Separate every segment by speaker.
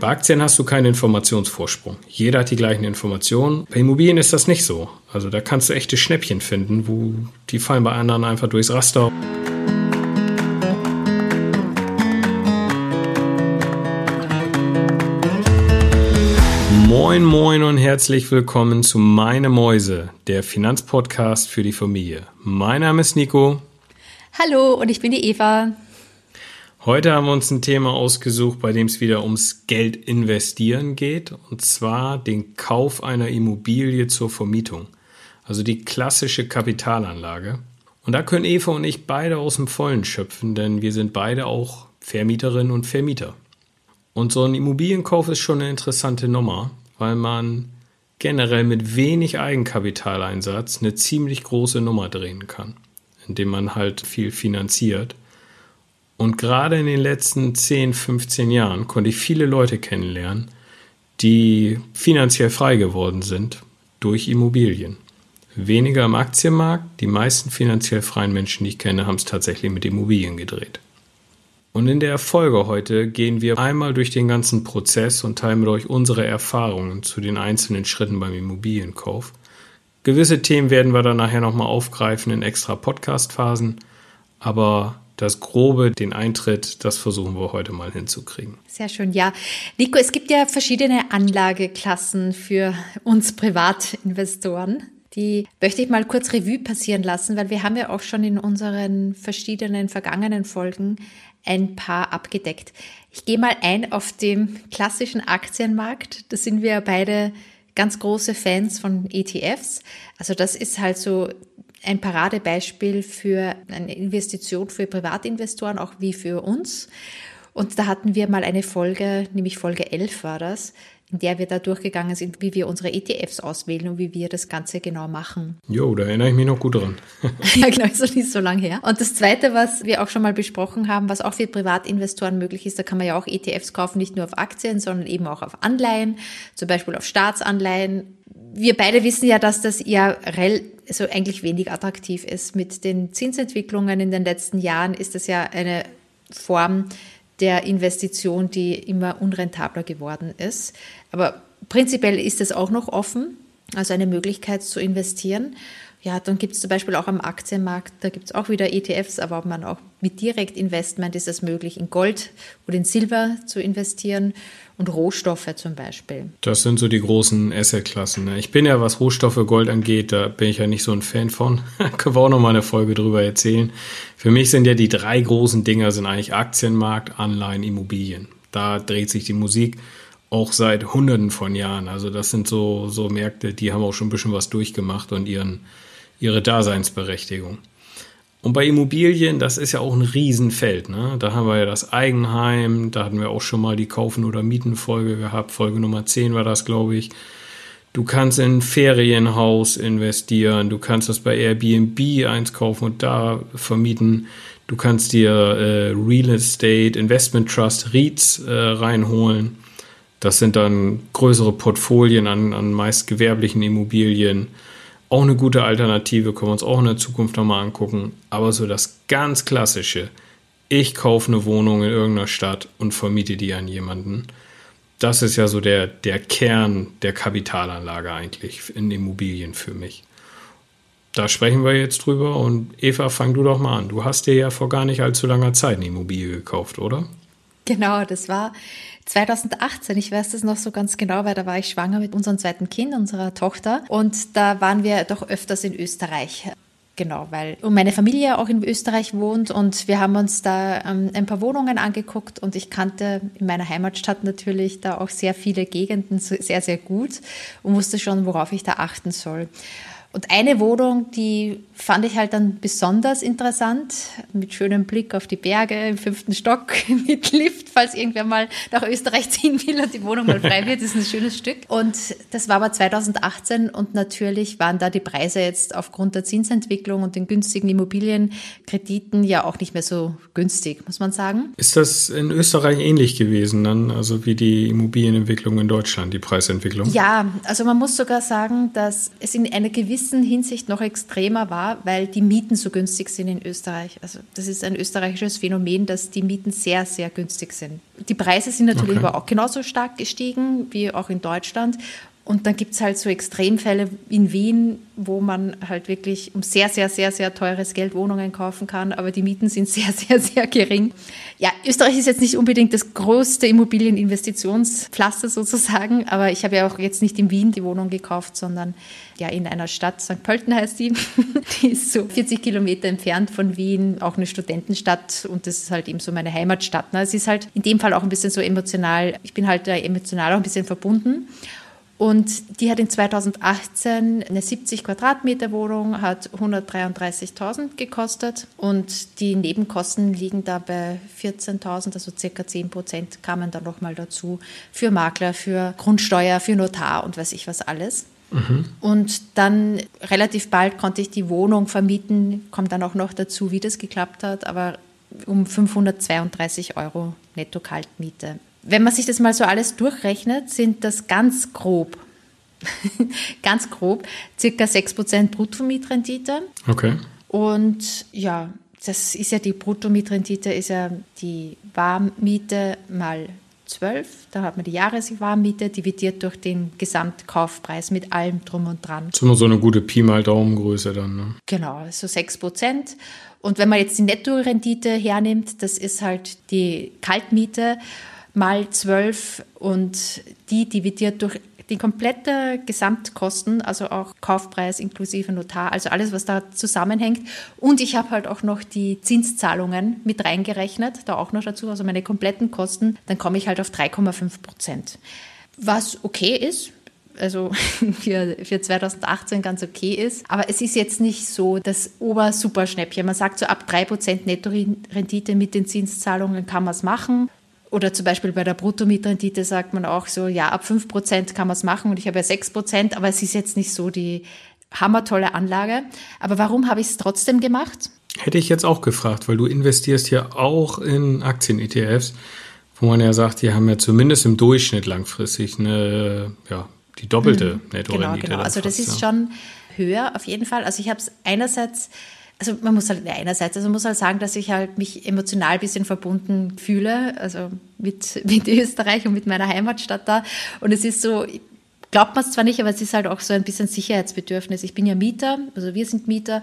Speaker 1: Bei Aktien hast du keinen Informationsvorsprung. Jeder hat die gleichen Informationen. Bei Immobilien ist das nicht so. Also da kannst du echte Schnäppchen finden, wo die fallen bei anderen einfach durchs Raster. Moin, moin und herzlich willkommen zu Meine Mäuse, der Finanzpodcast für die Familie. Mein Name ist Nico.
Speaker 2: Hallo und ich bin die Eva.
Speaker 1: Heute haben wir uns ein Thema ausgesucht, bei dem es wieder ums Geld investieren geht, und zwar den Kauf einer Immobilie zur Vermietung. Also die klassische Kapitalanlage. Und da können Eva und ich beide aus dem Vollen schöpfen, denn wir sind beide auch Vermieterinnen und Vermieter. Und so ein Immobilienkauf ist schon eine interessante Nummer, weil man generell mit wenig Eigenkapitaleinsatz eine ziemlich große Nummer drehen kann, indem man halt viel finanziert. Und gerade in den letzten 10, 15 Jahren konnte ich viele Leute kennenlernen, die finanziell frei geworden sind durch Immobilien. Weniger im Aktienmarkt, die meisten finanziell freien Menschen, die ich kenne, haben es tatsächlich mit Immobilien gedreht. Und in der Folge heute gehen wir einmal durch den ganzen Prozess und teilen mit euch unsere Erfahrungen zu den einzelnen Schritten beim Immobilienkauf. Gewisse Themen werden wir dann nachher nochmal aufgreifen in extra Podcast-Phasen, aber das Grobe, den Eintritt, das versuchen wir heute mal hinzukriegen.
Speaker 2: Sehr schön, ja. Nico, es gibt ja verschiedene Anlageklassen für uns Privatinvestoren. Die möchte ich mal kurz Revue passieren lassen, weil wir haben ja auch schon in unseren verschiedenen vergangenen Folgen ein paar abgedeckt. Ich gehe mal ein auf den klassischen Aktienmarkt. Da sind wir beide ganz große Fans von ETFs. Also das ist halt so ein Paradebeispiel für eine Investition für Privatinvestoren, auch wie für uns. Und da hatten wir mal eine Folge, nämlich Folge 11 war das, in der wir da durchgegangen sind, wie wir unsere ETFs auswählen und wie wir das Ganze genau machen.
Speaker 1: Jo, da erinnere ich mich noch gut dran.
Speaker 2: ja, genau, ist noch nicht so lange her. Und das Zweite, was wir auch schon mal besprochen haben, was auch für Privatinvestoren möglich ist, da kann man ja auch ETFs kaufen, nicht nur auf Aktien, sondern eben auch auf Anleihen, zum Beispiel auf Staatsanleihen. Wir beide wissen ja, dass das ja so eigentlich wenig attraktiv ist. Mit den Zinsentwicklungen in den letzten Jahren ist das ja eine Form, der Investition, die immer unrentabler geworden ist. Aber prinzipiell ist es auch noch offen, also eine Möglichkeit zu investieren. Ja, dann gibt es zum Beispiel auch am Aktienmarkt, da gibt es auch wieder ETFs, aber ob man auch mit Direktinvestment ist es möglich, in Gold oder in Silber zu investieren und Rohstoffe zum Beispiel.
Speaker 1: Das sind so die großen Assetklassen. Ne? Ich bin ja, was Rohstoffe, Gold angeht, da bin ich ja nicht so ein Fan von. Können wir auch noch mal eine Folge drüber erzählen. Für mich sind ja die drei großen Dinger sind eigentlich Aktienmarkt, Anleihen, Immobilien. Da dreht sich die Musik auch seit Hunderten von Jahren. Also das sind so, so Märkte, die haben auch schon ein bisschen was durchgemacht und ihren ihre Daseinsberechtigung. Und bei Immobilien, das ist ja auch ein Riesenfeld. Ne? Da haben wir ja das Eigenheim, da hatten wir auch schon mal die Kaufen- oder Mieten-Folge gehabt. Folge Nummer 10 war das, glaube ich. Du kannst in ein Ferienhaus investieren, du kannst das bei Airbnb eins kaufen und da vermieten. Du kannst dir äh, Real Estate Investment Trust REITs äh, reinholen. Das sind dann größere Portfolien an, an meist gewerblichen Immobilien. Auch eine gute Alternative, können wir uns auch in der Zukunft nochmal angucken. Aber so das ganz klassische, ich kaufe eine Wohnung in irgendeiner Stadt und vermiete die an jemanden. Das ist ja so der, der Kern der Kapitalanlage eigentlich in Immobilien für mich. Da sprechen wir jetzt drüber und Eva, fang du doch mal an. Du hast dir ja vor gar nicht allzu langer Zeit eine Immobilie gekauft, oder?
Speaker 2: Genau, das war 2018, ich weiß das noch so ganz genau, weil da war ich schwanger mit unserem zweiten Kind, unserer Tochter. Und da waren wir doch öfters in Österreich. Genau, weil meine Familie auch in Österreich wohnt und wir haben uns da ähm, ein paar Wohnungen angeguckt und ich kannte in meiner Heimatstadt natürlich da auch sehr viele Gegenden sehr, sehr gut und wusste schon, worauf ich da achten soll. Und eine Wohnung, die fand ich halt dann besonders interessant, mit schönem Blick auf die Berge im fünften Stock, mit Lift, falls irgendwer mal nach Österreich ziehen will und die Wohnung mal frei wird, das ist ein schönes Stück. Und das war aber 2018 und natürlich waren da die Preise jetzt aufgrund der Zinsentwicklung und den günstigen Immobilienkrediten ja auch nicht mehr so günstig, muss man sagen.
Speaker 1: Ist das in Österreich ähnlich gewesen dann, also wie die Immobilienentwicklung in Deutschland, die Preisentwicklung?
Speaker 2: Ja, also man muss sogar sagen, dass es in einer gewissen gewissen Hinsicht noch extremer war, weil die Mieten so günstig sind in Österreich. Also das ist ein österreichisches Phänomen, dass die Mieten sehr, sehr günstig sind. Die Preise sind natürlich okay. aber auch genauso stark gestiegen wie auch in Deutschland. Und dann gibt es halt so Extremfälle in Wien, wo man halt wirklich um sehr, sehr, sehr, sehr teures Geld Wohnungen kaufen kann, aber die Mieten sind sehr, sehr, sehr gering. Ja, Österreich ist jetzt nicht unbedingt das größte Immobilieninvestitionspflaster sozusagen, aber ich habe ja auch jetzt nicht in Wien die Wohnung gekauft, sondern ja in einer Stadt, St. Pölten heißt die, die ist so 40 Kilometer entfernt von Wien, auch eine Studentenstadt und das ist halt eben so meine Heimatstadt. Ne? Es ist halt in dem Fall auch ein bisschen so emotional, ich bin halt emotional auch ein bisschen verbunden. Und die hat in 2018 eine 70 Quadratmeter Wohnung, hat 133.000 gekostet und die Nebenkosten liegen da bei 14.000, also circa 10 Prozent kamen dann nochmal dazu für Makler, für Grundsteuer, für Notar und weiß ich was alles. Mhm. Und dann relativ bald konnte ich die Wohnung vermieten, kommt dann auch noch dazu, wie das geklappt hat, aber um 532 Euro netto Kaltmiete. Wenn man sich das mal so alles durchrechnet, sind das ganz grob, ganz grob, circa 6% Bruttomietrendite.
Speaker 1: Okay.
Speaker 2: Und ja, das ist ja die Bruttomietrendite, ist ja die Warmmiete mal 12, da hat man die Jahreswarmmiete dividiert durch den Gesamtkaufpreis mit allem drum und dran.
Speaker 1: Das ist immer so eine gute Pi mal Daumengröße dann. Ne?
Speaker 2: Genau, so 6 Prozent. Und wenn man jetzt die Nettorendite hernimmt, das ist halt die Kaltmiete mal 12 und die dividiert durch die komplette Gesamtkosten, also auch Kaufpreis inklusive Notar, also alles, was da zusammenhängt. Und ich habe halt auch noch die Zinszahlungen mit reingerechnet, da auch noch dazu, also meine kompletten Kosten, dann komme ich halt auf 3,5 Prozent. Was okay ist, also für, für 2018 ganz okay ist. Aber es ist jetzt nicht so das Ober-Superschnäppchen. Man sagt so ab 3% Netto-Rendite mit den Zinszahlungen kann man es machen. Oder zum Beispiel bei der Bruttomietrendite sagt man auch so, ja, ab 5% kann man es machen und ich habe ja 6%, aber es ist jetzt nicht so die hammertolle Anlage. Aber warum habe ich es trotzdem gemacht?
Speaker 1: Hätte ich jetzt auch gefragt, weil du investierst ja auch in Aktien-ETFs, wo man ja sagt, die haben ja zumindest im Durchschnitt langfristig eine, ja, die doppelte hm, Netto-Rendite.
Speaker 2: Genau, genau. Also das ist schon höher auf jeden Fall. Also ich habe es einerseits also man muss halt einerseits, also man muss halt sagen, dass ich halt mich emotional ein bisschen verbunden fühle, also mit, mit Österreich und mit meiner Heimatstadt da. Und es ist so, glaubt man es zwar nicht, aber es ist halt auch so ein bisschen Sicherheitsbedürfnis. Ich bin ja Mieter, also wir sind Mieter.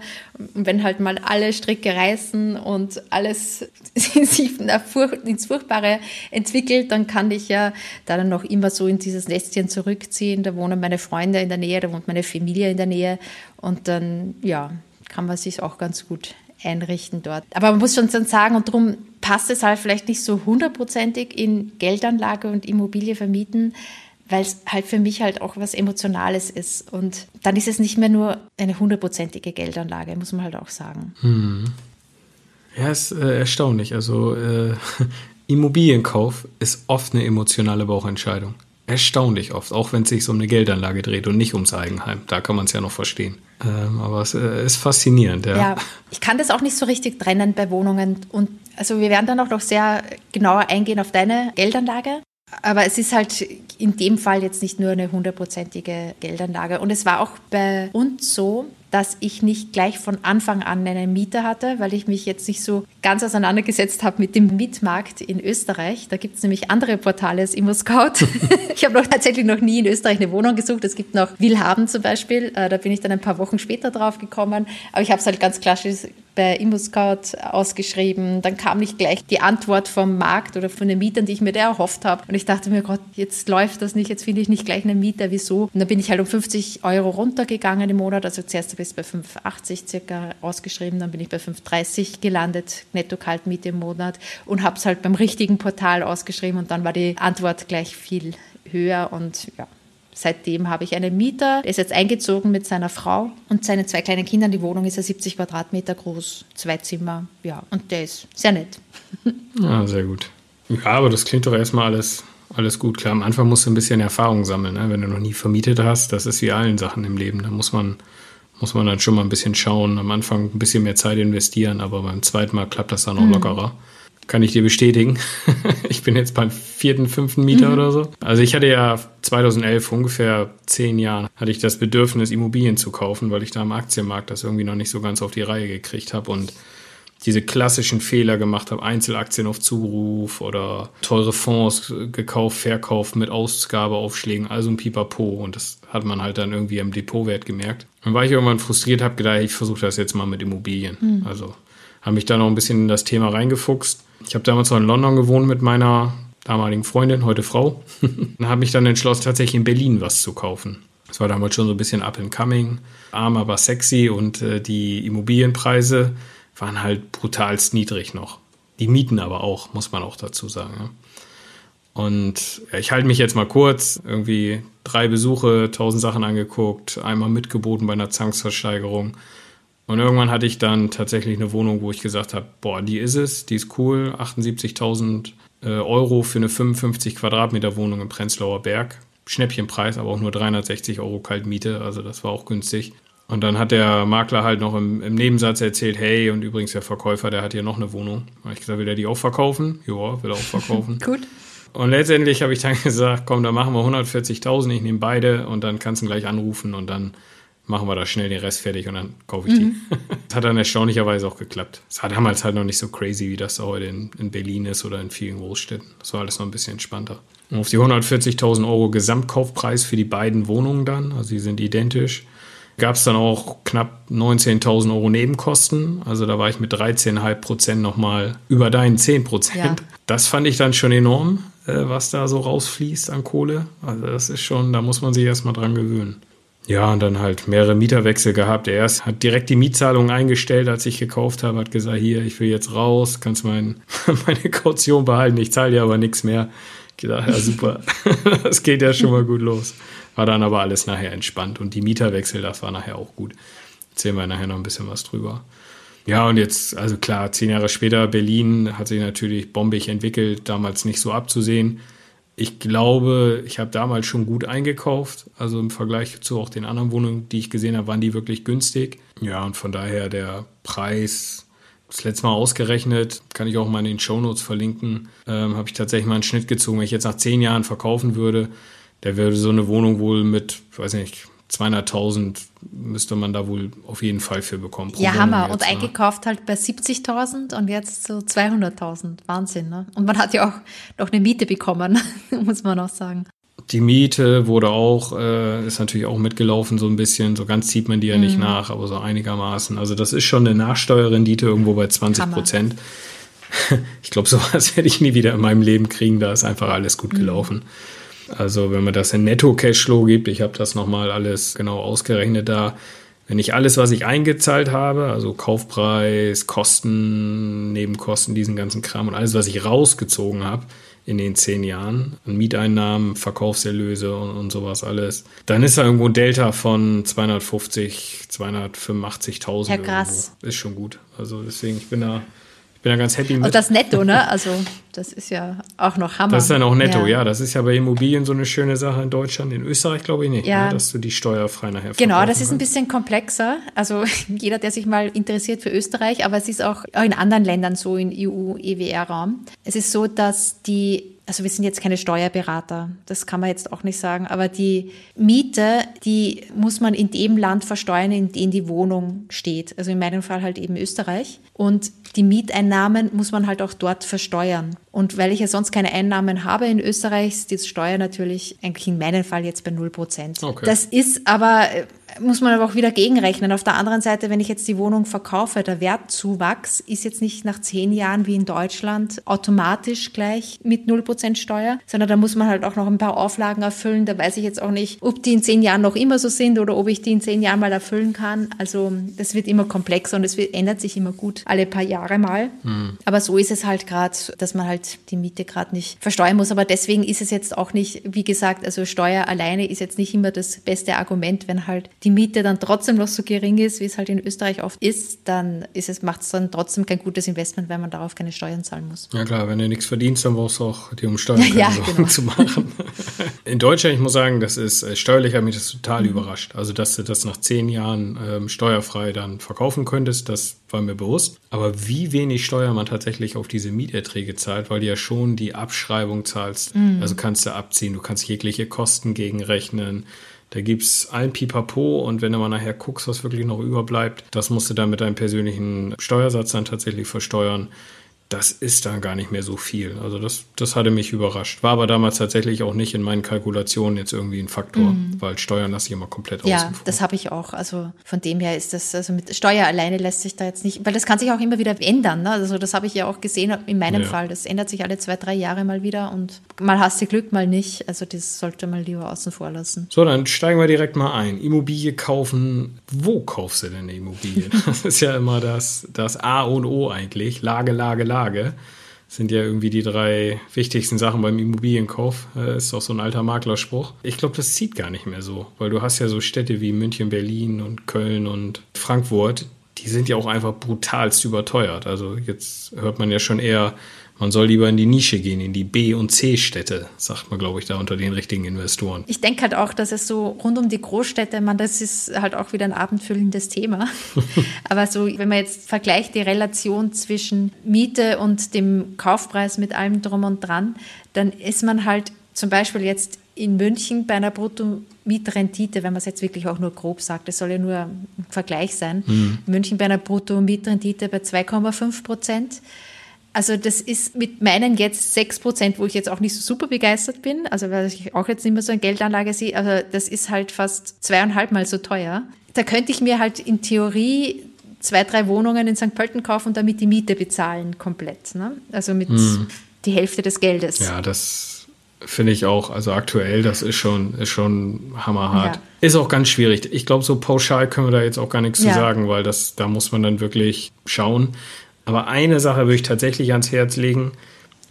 Speaker 2: Und wenn halt mal alle Stricke reißen und alles sich ins Furchtbare entwickelt, dann kann ich ja da dann noch immer so in dieses Nestchen zurückziehen. Da wohnen meine Freunde in der Nähe, da wohnt meine Familie in der Nähe. Und dann, ja, kann man sich auch ganz gut einrichten dort. Aber man muss schon sagen, und darum passt es halt vielleicht nicht so hundertprozentig in Geldanlage und Immobilie vermieten, weil es halt für mich halt auch was Emotionales ist. Und dann ist es nicht mehr nur eine hundertprozentige Geldanlage, muss man halt auch sagen.
Speaker 1: Hm. Ja, ist äh, erstaunlich. Also äh, Immobilienkauf ist oft eine emotionale Bauchentscheidung. Erstaunlich oft, auch wenn es sich um eine Geldanlage dreht und nicht ums Eigenheim. Da kann man es ja noch verstehen. Ähm, aber es äh, ist faszinierend, ja.
Speaker 2: Ja, ich kann das auch nicht so richtig trennen bei Wohnungen. Und also wir werden dann auch noch sehr genauer eingehen auf deine Geldanlage. Aber es ist halt in dem Fall jetzt nicht nur eine hundertprozentige Geldanlage. Und es war auch bei uns so, dass ich nicht gleich von Anfang an einen Mieter hatte, weil ich mich jetzt nicht so ganz auseinandergesetzt habe mit dem Mietmarkt in Österreich. Da gibt es nämlich andere Portale als ImmoScout. ich habe noch tatsächlich noch nie in Österreich eine Wohnung gesucht. Es gibt noch Willhaben zum Beispiel. Äh, da bin ich dann ein paar Wochen später drauf gekommen. Aber ich habe es halt ganz klassisch bei ImmoScout ausgeschrieben. Dann kam nicht gleich die Antwort vom Markt oder von den Mietern, die ich mir da erhofft habe. Und ich dachte mir, Gott, jetzt läuft das nicht, jetzt finde ich nicht gleich einen Mieter, wieso? Und dann bin ich halt um 50 Euro runtergegangen im Monat. Also zuerst es bei 5,80 circa ausgeschrieben, dann bin ich bei 5,30 gelandet, netto Kaltmiete im Monat und habe es halt beim richtigen Portal ausgeschrieben und dann war die Antwort gleich viel höher und ja, Seitdem habe ich einen Mieter, der ist jetzt eingezogen mit seiner Frau und seinen zwei kleinen Kindern. Die Wohnung ist ja 70 Quadratmeter groß, zwei Zimmer, ja, und der ist sehr nett.
Speaker 1: Ja, sehr gut. Ja, aber das klingt doch erstmal alles, alles gut. Klar, am Anfang musst du ein bisschen Erfahrung sammeln, ne? wenn du noch nie vermietet hast. Das ist wie allen Sachen im Leben. Da muss man, muss man dann schon mal ein bisschen schauen. Am Anfang ein bisschen mehr Zeit investieren, aber beim zweiten Mal klappt das dann auch mhm. lockerer. Kann ich dir bestätigen. ich bin jetzt beim vierten, fünften Mieter mhm. oder so. Also ich hatte ja 2011, ungefähr zehn Jahren, hatte ich das Bedürfnis, Immobilien zu kaufen, weil ich da am Aktienmarkt das irgendwie noch nicht so ganz auf die Reihe gekriegt habe und diese klassischen Fehler gemacht habe, Einzelaktien auf Zuruf oder teure Fonds gekauft, verkauft mit Ausgabeaufschlägen, also ein Pipapo. Und das hat man halt dann irgendwie im Depotwert gemerkt. Dann war ich irgendwann frustriert, habe gedacht, ich versuche das jetzt mal mit Immobilien. Mhm. Also habe mich da noch ein bisschen in das Thema reingefuchst. Ich habe damals noch in London gewohnt mit meiner damaligen Freundin, heute Frau. und habe mich dann entschlossen, tatsächlich in Berlin was zu kaufen. Das war damals schon so ein bisschen up and coming, arm aber sexy und äh, die Immobilienpreise waren halt brutalst niedrig noch. Die Mieten aber auch, muss man auch dazu sagen. Und ich halte mich jetzt mal kurz. Irgendwie drei Besuche, tausend Sachen angeguckt, einmal mitgeboten bei einer Zwangsversteigerung. Und irgendwann hatte ich dann tatsächlich eine Wohnung, wo ich gesagt habe, boah, die ist es, die ist cool, 78.000 äh, Euro für eine 55 Quadratmeter Wohnung im Prenzlauer Berg. Schnäppchenpreis, aber auch nur 360 Euro Kaltmiete, also das war auch günstig. Und dann hat der Makler halt noch im, im, Nebensatz erzählt, hey, und übrigens der Verkäufer, der hat hier noch eine Wohnung. Habe ich gesagt, will er die auch verkaufen? Ja, will er auch verkaufen.
Speaker 2: Gut.
Speaker 1: Und letztendlich habe ich dann gesagt, komm, dann machen wir 140.000, ich nehme beide und dann kannst du ihn gleich anrufen und dann machen wir da schnell den Rest fertig und dann kaufe ich die. Mhm. Das hat dann erstaunlicherweise auch geklappt. Es war damals halt noch nicht so crazy, wie das heute in, in Berlin ist oder in vielen Großstädten. Das war alles noch ein bisschen entspannter. Und auf die 140.000 Euro Gesamtkaufpreis für die beiden Wohnungen dann, also die sind identisch, gab es dann auch knapp 19.000 Euro Nebenkosten. Also da war ich mit 13,5 Prozent nochmal über deinen 10 Prozent. Ja. Das fand ich dann schon enorm, äh, was da so rausfließt an Kohle. Also das ist schon, da muss man sich erstmal dran gewöhnen. Ja, und dann halt mehrere Mieterwechsel gehabt. Er hat direkt die Mietzahlung eingestellt, als ich gekauft habe, hat gesagt, hier, ich will jetzt raus, kannst mein, meine Kaution behalten, ich zahle dir aber nichts mehr. Ich dachte, ja super, das geht ja schon mal gut los. War dann aber alles nachher entspannt und die Mieterwechsel, das war nachher auch gut. Erzählen wir nachher noch ein bisschen was drüber. Ja, und jetzt, also klar, zehn Jahre später, Berlin hat sich natürlich bombig entwickelt, damals nicht so abzusehen. Ich glaube, ich habe damals schon gut eingekauft. Also im Vergleich zu auch den anderen Wohnungen, die ich gesehen habe, waren die wirklich günstig. Ja, und von daher der Preis, das letzte Mal ausgerechnet, kann ich auch mal in den Shownotes verlinken, ähm, habe ich tatsächlich mal einen Schnitt gezogen. Wenn ich jetzt nach zehn Jahren verkaufen würde, der würde so eine Wohnung wohl mit, weiß nicht, 200.000 müsste man da wohl auf jeden Fall für bekommen.
Speaker 2: ja, Hammer. Jetzt, und ne? eingekauft halt bei 70.000 und jetzt so 200.000. Wahnsinn, ne? Und man hat ja auch noch eine Miete bekommen, muss man auch sagen.
Speaker 1: Die Miete wurde auch, äh, ist natürlich auch mitgelaufen so ein bisschen. So ganz zieht man die ja mhm. nicht nach, aber so einigermaßen. Also das ist schon eine Nachsteuerrendite irgendwo bei 20 Prozent. Ich glaube, sowas werde ich nie wieder in meinem Leben kriegen. Da ist einfach alles gut mhm. gelaufen. Also wenn man das in Netto-Cashflow gibt, ich habe das nochmal alles genau ausgerechnet da, wenn ich alles, was ich eingezahlt habe, also Kaufpreis, Kosten, Nebenkosten, diesen ganzen Kram und alles, was ich rausgezogen habe in den zehn Jahren, an Mieteinnahmen, Verkaufserlöse und, und sowas alles, dann ist da irgendwo ein Delta von 250, 285.000.
Speaker 2: Ja, krass.
Speaker 1: Irgendwo. Ist schon gut. Also deswegen, ich bin da ich bin ja ganz happy
Speaker 2: mit. Und das netto, ne? Also, das ist ja auch noch Hammer.
Speaker 1: Das ist dann auch netto, ja. ja. Das ist ja bei Immobilien so eine schöne Sache in Deutschland. In Österreich glaube ich nicht, ja. ne? dass du die steuerfrei nachher
Speaker 2: Genau, das ist ein bisschen komplexer. Also, jeder, der sich mal interessiert für Österreich, aber es ist auch in anderen Ländern so, in EU, EWR-Raum. Es ist so, dass die also wir sind jetzt keine Steuerberater, das kann man jetzt auch nicht sagen, aber die Miete, die muss man in dem Land versteuern, in dem die Wohnung steht. Also in meinem Fall halt eben Österreich. Und die Mieteinnahmen muss man halt auch dort versteuern. Und weil ich ja sonst keine Einnahmen habe in Österreich, ist die Steuer natürlich eigentlich in meinem Fall jetzt bei 0 Prozent. Okay. Das ist aber muss man aber auch wieder gegenrechnen. Auf der anderen Seite, wenn ich jetzt die Wohnung verkaufe, der Wertzuwachs ist jetzt nicht nach zehn Jahren wie in Deutschland automatisch gleich mit 0% Steuer, sondern da muss man halt auch noch ein paar Auflagen erfüllen. Da weiß ich jetzt auch nicht, ob die in zehn Jahren noch immer so sind oder ob ich die in zehn Jahren mal erfüllen kann. Also das wird immer komplexer und es ändert sich immer gut alle paar Jahre mal. Mhm. Aber so ist es halt gerade, dass man halt die Miete gerade nicht versteuern muss. Aber deswegen ist es jetzt auch nicht, wie gesagt, also Steuer alleine ist jetzt nicht immer das beste Argument, wenn halt die die Miete dann trotzdem noch so gering ist, wie es halt in Österreich oft ist, dann ist es, macht es dann trotzdem kein gutes Investment, weil man darauf keine Steuern zahlen muss.
Speaker 1: Ja klar, wenn du nichts verdienst, dann brauchst du auch die um Steuern ja, genau. zu machen. In Deutschland, ich muss sagen, das ist äh, steuerlich hat mich das total mhm. überrascht. Also, dass du das nach zehn Jahren ähm, steuerfrei dann verkaufen könntest, das war mir bewusst. Aber wie wenig Steuer man tatsächlich auf diese Mieterträge zahlt, weil du ja schon die Abschreibung zahlst. Mhm. Also kannst du abziehen, du kannst jegliche Kosten gegenrechnen. Da gibt es ein Pipapo und wenn du mal nachher guckst, was wirklich noch überbleibt, das musst du dann mit deinem persönlichen Steuersatz dann tatsächlich versteuern das ist dann gar nicht mehr so viel. Also das, das hatte mich überrascht. War aber damals tatsächlich auch nicht in meinen Kalkulationen jetzt irgendwie ein Faktor, mhm. weil Steuern lasse ich immer komplett
Speaker 2: aus. Ja, das habe ich auch. Also von dem her ist das, also mit Steuer alleine lässt sich da jetzt nicht, weil das kann sich auch immer wieder ändern. Ne? Also das habe ich ja auch gesehen in meinem ja. Fall. Das ändert sich alle zwei, drei Jahre mal wieder und mal hast du Glück, mal nicht. Also das sollte man lieber außen vor lassen.
Speaker 1: So, dann steigen wir direkt mal ein. Immobilie kaufen. Wo kaufst du denn eine Immobilie? Das ist ja immer das, das A und O eigentlich. Lage, Lage, Lage. Lage. sind ja irgendwie die drei wichtigsten Sachen beim Immobilienkauf. Das ist auch so ein alter Maklerspruch. Ich glaube, das zieht gar nicht mehr so, weil du hast ja so Städte wie München, Berlin und Köln und Frankfurt, die sind ja auch einfach brutalst überteuert. Also jetzt hört man ja schon eher man soll lieber in die Nische gehen, in die B- und C-Städte, sagt man, glaube ich, da unter den richtigen Investoren.
Speaker 2: Ich denke halt auch, dass es so rund um die Großstädte, man, das ist halt auch wieder ein abendfüllendes Thema. Aber so, wenn man jetzt vergleicht die Relation zwischen Miete und dem Kaufpreis mit allem drum und dran, dann ist man halt zum Beispiel jetzt in München bei einer Brutto-Mietrendite, wenn man es jetzt wirklich auch nur grob sagt, das soll ja nur ein Vergleich sein, mhm. München bei einer Brutto-Mietrendite bei 2,5 Prozent. Also das ist mit meinen jetzt 6 Prozent, wo ich jetzt auch nicht so super begeistert bin, also weil ich auch jetzt nicht mehr so eine Geldanlage sehe, also das ist halt fast zweieinhalb Mal so teuer. Da könnte ich mir halt in Theorie zwei, drei Wohnungen in St. Pölten kaufen und damit die Miete bezahlen komplett. Ne? Also mit hm. die Hälfte des Geldes.
Speaker 1: Ja, das finde ich auch. Also aktuell, das ist schon, ist schon hammerhart. Ja. Ist auch ganz schwierig. Ich glaube, so pauschal können wir da jetzt auch gar nichts ja. zu sagen, weil das, da muss man dann wirklich schauen. Aber eine Sache würde ich tatsächlich ans Herz legen.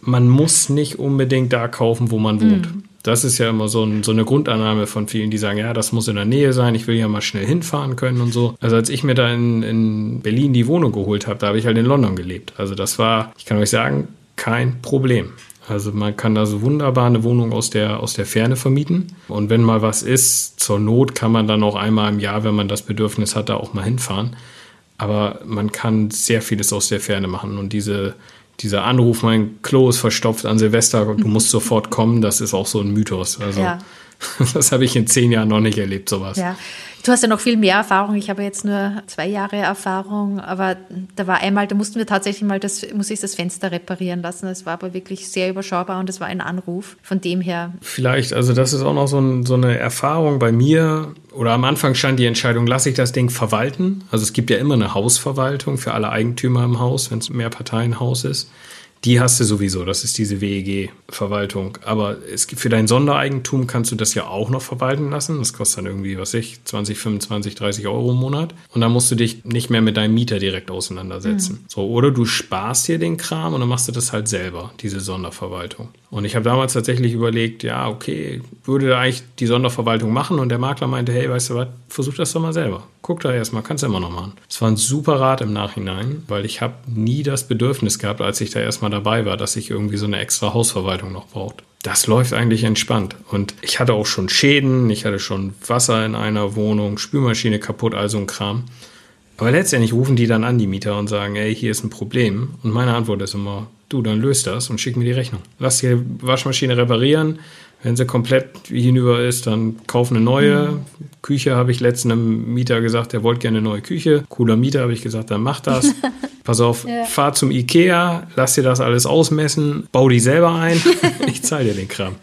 Speaker 1: Man muss nicht unbedingt da kaufen, wo man wohnt. Mhm. Das ist ja immer so, ein, so, eine Grundannahme von vielen, die sagen, ja, das muss in der Nähe sein, ich will ja mal schnell hinfahren können und so. Also als ich mir da in, in Berlin die Wohnung geholt habe, da habe ich halt in London gelebt. Also das war, ich kann euch sagen, kein Problem. Also man kann da so wunderbar eine Wohnung aus der, aus der Ferne vermieten. Und wenn mal was ist, zur Not kann man dann auch einmal im Jahr, wenn man das Bedürfnis hat, da auch mal hinfahren. Aber man kann sehr vieles aus der Ferne machen. Und diese, dieser Anruf, mein Klo ist verstopft an Silvester, du musst sofort kommen, das ist auch so ein Mythos. Also ja. das habe ich in zehn Jahren noch nicht erlebt, sowas.
Speaker 2: Ja. Du hast ja noch viel mehr Erfahrung. Ich habe jetzt nur zwei Jahre Erfahrung, aber da war einmal, da mussten wir tatsächlich mal das, muss ich das Fenster reparieren lassen. Das war aber wirklich sehr überschaubar und das war ein Anruf. Von dem her.
Speaker 1: Vielleicht, also das ist auch noch so, ein, so eine Erfahrung bei mir. Oder am Anfang stand die Entscheidung, lasse ich das Ding verwalten? Also es gibt ja immer eine Hausverwaltung für alle Eigentümer im Haus, wenn es mehr Parteienhaus ist. Die hast du sowieso, das ist diese WEG-Verwaltung. Aber es gibt, für dein Sondereigentum kannst du das ja auch noch verwalten lassen. Das kostet dann irgendwie, was ich, 20, 25, 30 Euro im Monat. Und dann musst du dich nicht mehr mit deinem Mieter direkt auseinandersetzen. Mhm. So, oder du sparst dir den Kram und dann machst du das halt selber, diese Sonderverwaltung. Und ich habe damals tatsächlich überlegt, ja, okay, würde da eigentlich die Sonderverwaltung machen? Und der Makler meinte, hey, weißt du was, versuch das doch mal selber. Guck da erstmal, kannst du immer noch machen. Es war ein super Rat im Nachhinein, weil ich habe nie das Bedürfnis gehabt, als ich da erstmal dabei war, dass ich irgendwie so eine extra Hausverwaltung noch braucht. Das läuft eigentlich entspannt. Und ich hatte auch schon Schäden, ich hatte schon Wasser in einer Wohnung, Spülmaschine kaputt, also ein Kram. Aber letztendlich rufen die dann an, die Mieter, und sagen, ey, hier ist ein Problem. Und meine Antwort ist immer, du, dann löst das und schick mir die Rechnung. Lass die Waschmaschine reparieren, wenn sie komplett hinüber ist, dann kauf eine neue. Mhm. Küche habe ich letztens einem Mieter gesagt, der wollte gerne eine neue Küche. Cooler Mieter, habe ich gesagt, dann mach das. Pass auf, ja. fahr zum Ikea, lass dir das alles ausmessen, bau die selber ein. ich zahle dir den Kram.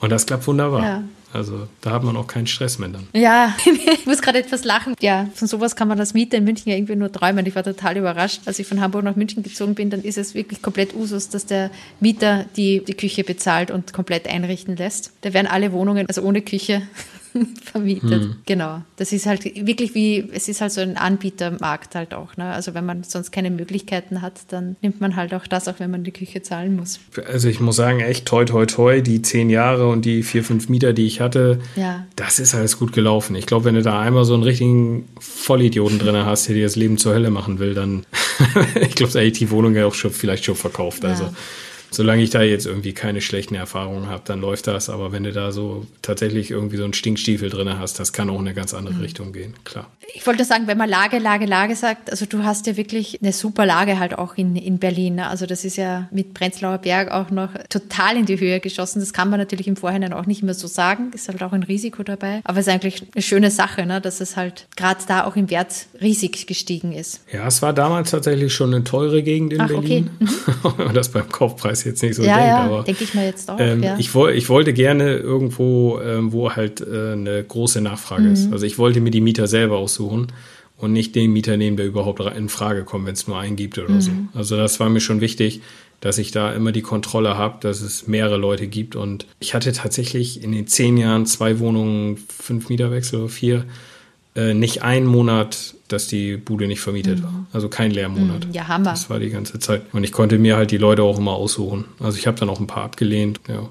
Speaker 1: Und das klappt wunderbar. Ja. Also da hat man auch keinen Stress mehr dann.
Speaker 2: Ja, ich muss gerade etwas lachen. Ja, von sowas kann man als Mieter in München ja irgendwie nur träumen. Ich war total überrascht. Als ich von Hamburg nach München gezogen bin, dann ist es wirklich komplett Usus, dass der Mieter die, die Küche bezahlt und komplett einrichten lässt. Da werden alle Wohnungen, also ohne Küche, vermietet. Hm. Genau. Das ist halt wirklich wie, es ist halt so ein Anbietermarkt halt auch. Ne? Also wenn man sonst keine Möglichkeiten hat, dann nimmt man halt auch das, auch wenn man die Küche zahlen muss.
Speaker 1: Also ich muss sagen, echt toi toi toi, die zehn Jahre und die vier, fünf Mieter, die ich hatte, ja. das ist alles gut gelaufen. Ich glaube, wenn du da einmal so einen richtigen Vollidioten drin hast, der dir das Leben zur Hölle machen will, dann ich glaube, da hätte ich die Wohnung ja auch schon vielleicht schon verkauft. Ja. Also solange ich da jetzt irgendwie keine schlechten Erfahrungen habe, dann läuft das. Aber wenn du da so tatsächlich irgendwie so einen Stinkstiefel drin hast, das kann auch in eine ganz andere mhm. Richtung gehen, klar.
Speaker 2: Ich wollte sagen, wenn man Lage, Lage, Lage sagt, also du hast ja wirklich eine super Lage halt auch in, in Berlin. Ne? Also das ist ja mit Prenzlauer Berg auch noch total in die Höhe geschossen. Das kann man natürlich im Vorhinein auch nicht mehr so sagen. Ist halt auch ein Risiko dabei. Aber es ist eigentlich eine schöne Sache, ne? dass es halt gerade da auch im Wert riesig gestiegen ist.
Speaker 1: Ja, es war damals tatsächlich schon eine teure Gegend in Ach, Berlin. Okay. Mhm. das beim Kaufpreis jetzt nicht so
Speaker 2: ja,
Speaker 1: denkt.
Speaker 2: Ja, aber denke ich mir jetzt auch.
Speaker 1: Ähm,
Speaker 2: ja.
Speaker 1: ich, ich wollte gerne irgendwo, ähm, wo halt äh, eine große Nachfrage mhm. ist. Also ich wollte mir die Mieter selber aussuchen und nicht den Mieter nehmen, der überhaupt in Frage kommt, wenn es nur einen gibt oder mhm. so. Also das war mir schon wichtig, dass ich da immer die Kontrolle habe, dass es mehrere Leute gibt. Und ich hatte tatsächlich in den zehn Jahren zwei Wohnungen, fünf Mieterwechsel vier, äh, nicht einen Monat dass die Bude nicht vermietet mhm. war. Also kein Leermonat.
Speaker 2: Mhm. Ja, Hammer.
Speaker 1: Das war die ganze Zeit. Und ich konnte mir halt die Leute auch immer aussuchen. Also ich habe dann auch ein paar abgelehnt. Ja.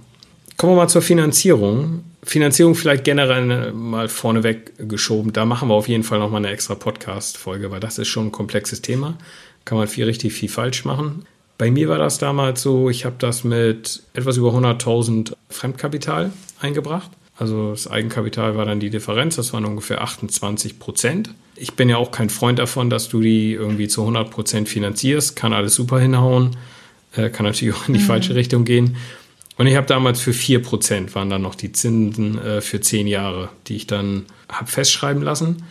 Speaker 1: Kommen wir mal zur Finanzierung. Finanzierung vielleicht generell mal vorneweg geschoben. Da machen wir auf jeden Fall nochmal eine extra Podcast-Folge, weil das ist schon ein komplexes Thema. Kann man viel richtig, viel falsch machen. Bei mir war das damals so, ich habe das mit etwas über 100.000 Fremdkapital eingebracht. Also das Eigenkapital war dann die Differenz, das waren ungefähr 28 Prozent. Ich bin ja auch kein Freund davon, dass du die irgendwie zu 100 Prozent finanzierst. Kann alles super hinhauen, äh, kann natürlich auch in die mhm. falsche Richtung gehen. Und ich habe damals für 4 Prozent waren dann noch die Zinsen äh, für 10 Jahre, die ich dann habe festschreiben lassen.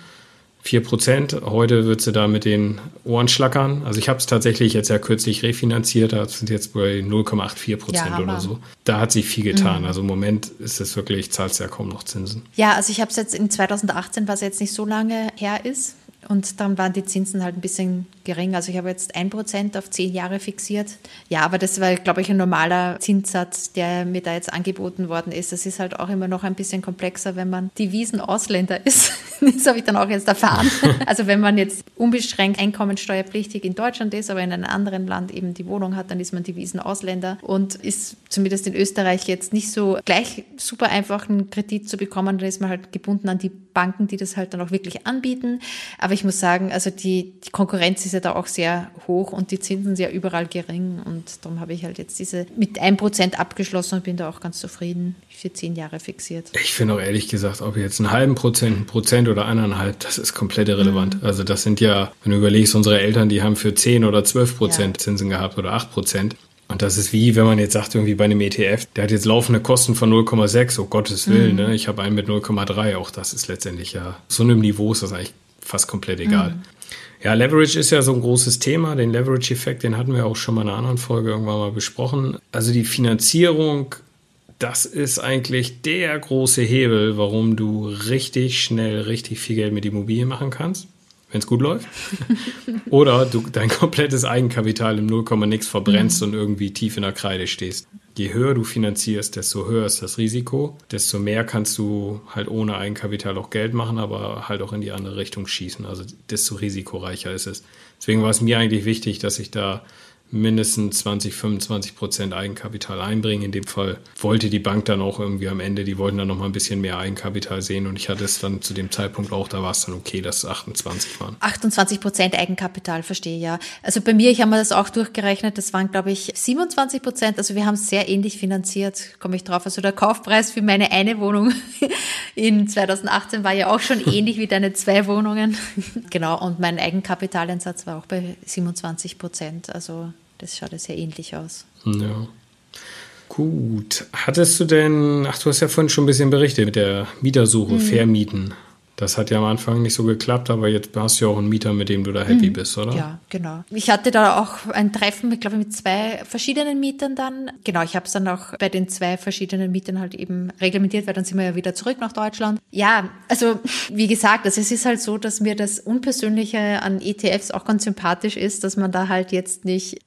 Speaker 1: 4%. Heute wird sie da mit den Ohren schlackern. Also ich habe es tatsächlich jetzt ja kürzlich refinanziert, da sind jetzt bei 0,84 Prozent ja, oder so. Da hat sich viel getan. Mhm. Also im Moment ist es wirklich, zahlst ja kaum noch Zinsen.
Speaker 2: Ja, also ich habe es jetzt in 2018, was jetzt nicht so lange her ist, und dann waren die Zinsen halt ein bisschen gering. Also ich habe jetzt ein Prozent auf zehn Jahre fixiert. Ja, aber das war, glaube ich, ein normaler Zinssatz, der mir da jetzt angeboten worden ist. Das ist halt auch immer noch ein bisschen komplexer, wenn man Devisen-Ausländer ist. das habe ich dann auch jetzt erfahren. Also wenn man jetzt unbeschränkt einkommensteuerpflichtig in Deutschland ist, aber in einem anderen Land eben die Wohnung hat, dann ist man Devisen-Ausländer und ist zumindest in Österreich jetzt nicht so gleich super einfach einen Kredit zu bekommen. Dann ist man halt gebunden an die Banken, die das halt dann auch wirklich anbieten. Aber ich muss sagen, also die, die Konkurrenz ist ja da auch sehr hoch und die Zinsen sind ja überall gering. Und darum habe ich halt jetzt diese mit 1% abgeschlossen und bin da auch ganz zufrieden für zehn Jahre fixiert.
Speaker 1: Ich finde auch ehrlich gesagt, ob jetzt einen halben Prozent, ein Prozent oder eineinhalb, das ist komplett irrelevant. Mhm. Also das sind ja, wenn du überlegst, unsere Eltern, die haben für 10 oder 12 Prozent ja. Zinsen gehabt oder 8 Prozent. Und das ist wie, wenn man jetzt sagt, irgendwie bei einem ETF, der hat jetzt laufende Kosten von 0,6, oh Gottes Willen, mhm. ne? ich habe einen mit 0,3, auch das ist letztendlich ja, so einem Niveau ist das eigentlich fast komplett egal. Mhm. Ja, Leverage ist ja so ein großes Thema. Den Leverage-Effekt, den hatten wir auch schon mal in einer anderen Folge irgendwann mal besprochen. Also die Finanzierung, das ist eigentlich der große Hebel, warum du richtig schnell richtig viel Geld mit Immobilien machen kannst wenn es gut läuft. Oder du dein komplettes Eigenkapital im 0, nix verbrennst mhm. und irgendwie tief in der Kreide stehst. Je höher du finanzierst, desto höher ist das Risiko, desto mehr kannst du halt ohne Eigenkapital auch Geld machen, aber halt auch in die andere Richtung schießen. Also desto risikoreicher ist es. Deswegen war es mir eigentlich wichtig, dass ich da mindestens 20, 25 Prozent Eigenkapital einbringen. In dem Fall wollte die Bank dann auch irgendwie am Ende, die wollten dann noch mal ein bisschen mehr Eigenkapital sehen und ich hatte es dann zu dem Zeitpunkt auch, da war es dann okay, dass es 28 waren.
Speaker 2: 28 Prozent Eigenkapital, verstehe ja. Also bei mir, ich habe mir das auch durchgerechnet, das waren glaube ich 27 Prozent, also wir haben es sehr ähnlich finanziert, komme ich drauf. Also der Kaufpreis für meine eine Wohnung in 2018 war ja auch schon ähnlich wie deine zwei Wohnungen. genau, und mein Eigenkapitaleinsatz war auch bei 27 Prozent, also das schaut ja sehr ähnlich aus.
Speaker 1: Ja. Gut. Hattest du denn, ach, du hast ja vorhin schon ein bisschen berichtet mit der Mietersuche, mhm. Vermieten. Das hat ja am Anfang nicht so geklappt, aber jetzt hast du ja auch einen Mieter, mit dem du da happy mhm. bist, oder?
Speaker 2: Ja, genau. Ich hatte da auch ein Treffen, mit, glaube ich, mit zwei verschiedenen Mietern dann. Genau, ich habe es dann auch bei den zwei verschiedenen Mietern halt eben reglementiert, weil dann sind wir ja wieder zurück nach Deutschland. Ja, also wie gesagt, also es ist halt so, dass mir das Unpersönliche an ETFs auch ganz sympathisch ist, dass man da halt jetzt nicht